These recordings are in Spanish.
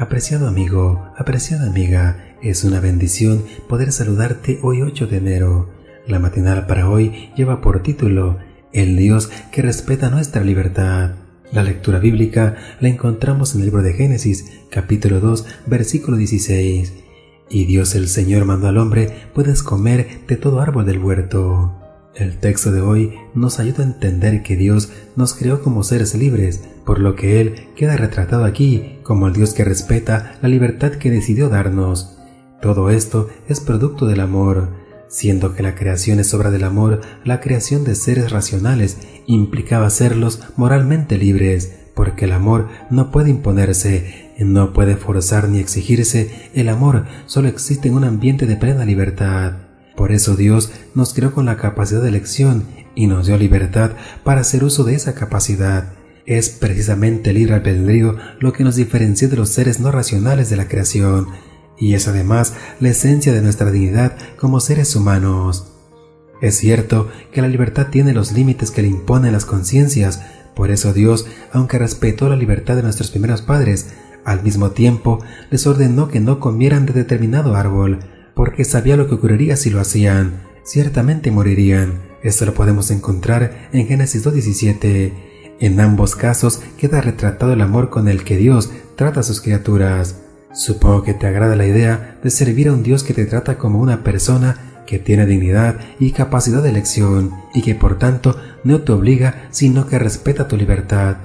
Apreciado amigo, apreciada amiga, es una bendición poder saludarte hoy 8 de enero. La matinal para hoy lleva por título El Dios que respeta nuestra libertad. La lectura bíblica la encontramos en el libro de Génesis, capítulo 2, versículo 16. Y Dios el Señor mandó al hombre, puedes comer de todo árbol del huerto. El texto de hoy nos ayuda a entender que Dios nos creó como seres libres, por lo que Él queda retratado aquí como el Dios que respeta la libertad que decidió darnos. Todo esto es producto del amor. Siendo que la creación es obra del amor, la creación de seres racionales implicaba serlos moralmente libres, porque el amor no puede imponerse, no puede forzar ni exigirse, el amor solo existe en un ambiente de plena libertad. Por eso Dios nos creó con la capacidad de elección y nos dio libertad para hacer uso de esa capacidad. Es precisamente el libre albedrío lo que nos diferencia de los seres no racionales de la creación, y es además la esencia de nuestra dignidad como seres humanos. Es cierto que la libertad tiene los límites que le imponen las conciencias, por eso Dios, aunque respetó la libertad de nuestros primeros padres, al mismo tiempo les ordenó que no comieran de determinado árbol, porque sabía lo que ocurriría si lo hacían. Ciertamente morirían. Esto lo podemos encontrar en Génesis 2.17. En ambos casos queda retratado el amor con el que Dios trata a sus criaturas. Supongo que te agrada la idea de servir a un Dios que te trata como una persona que tiene dignidad y capacidad de elección y que por tanto no te obliga sino que respeta tu libertad.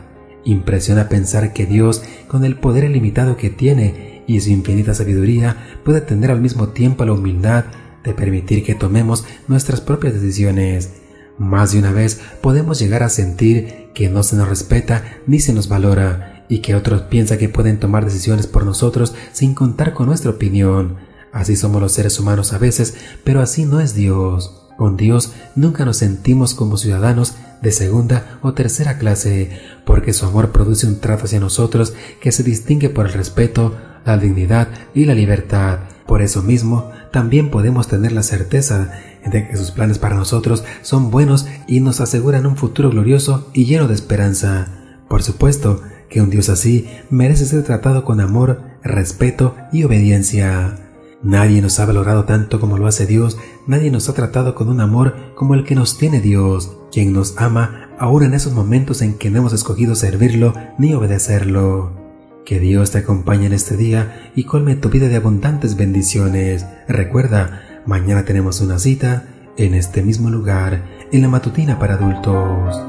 Impresiona pensar que Dios, con el poder ilimitado que tiene y su infinita sabiduría puede tener al mismo tiempo la humildad de permitir que tomemos nuestras propias decisiones. Más de una vez podemos llegar a sentir que no se nos respeta ni se nos valora y que otros piensan que pueden tomar decisiones por nosotros sin contar con nuestra opinión. Así somos los seres humanos a veces, pero así no es Dios. Con Dios nunca nos sentimos como ciudadanos de segunda o tercera clase, porque su amor produce un trato hacia nosotros que se distingue por el respeto, la dignidad y la libertad. Por eso mismo, también podemos tener la certeza de que sus planes para nosotros son buenos y nos aseguran un futuro glorioso y lleno de esperanza. Por supuesto que un Dios así merece ser tratado con amor, respeto y obediencia. Nadie nos ha valorado tanto como lo hace Dios, nadie nos ha tratado con un amor como el que nos tiene Dios, quien nos ama aún en esos momentos en que no hemos escogido servirlo ni obedecerlo. Que Dios te acompañe en este día y colme tu vida de abundantes bendiciones. Recuerda, mañana tenemos una cita en este mismo lugar, en la matutina para adultos.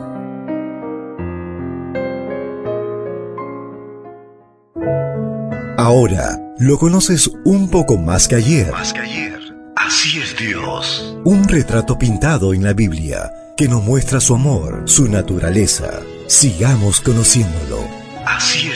Ahora lo conoces un poco más que ayer. Más que ayer. Así es Dios. Un retrato pintado en la Biblia que nos muestra su amor, su naturaleza. Sigamos conociéndolo. Así es Dios.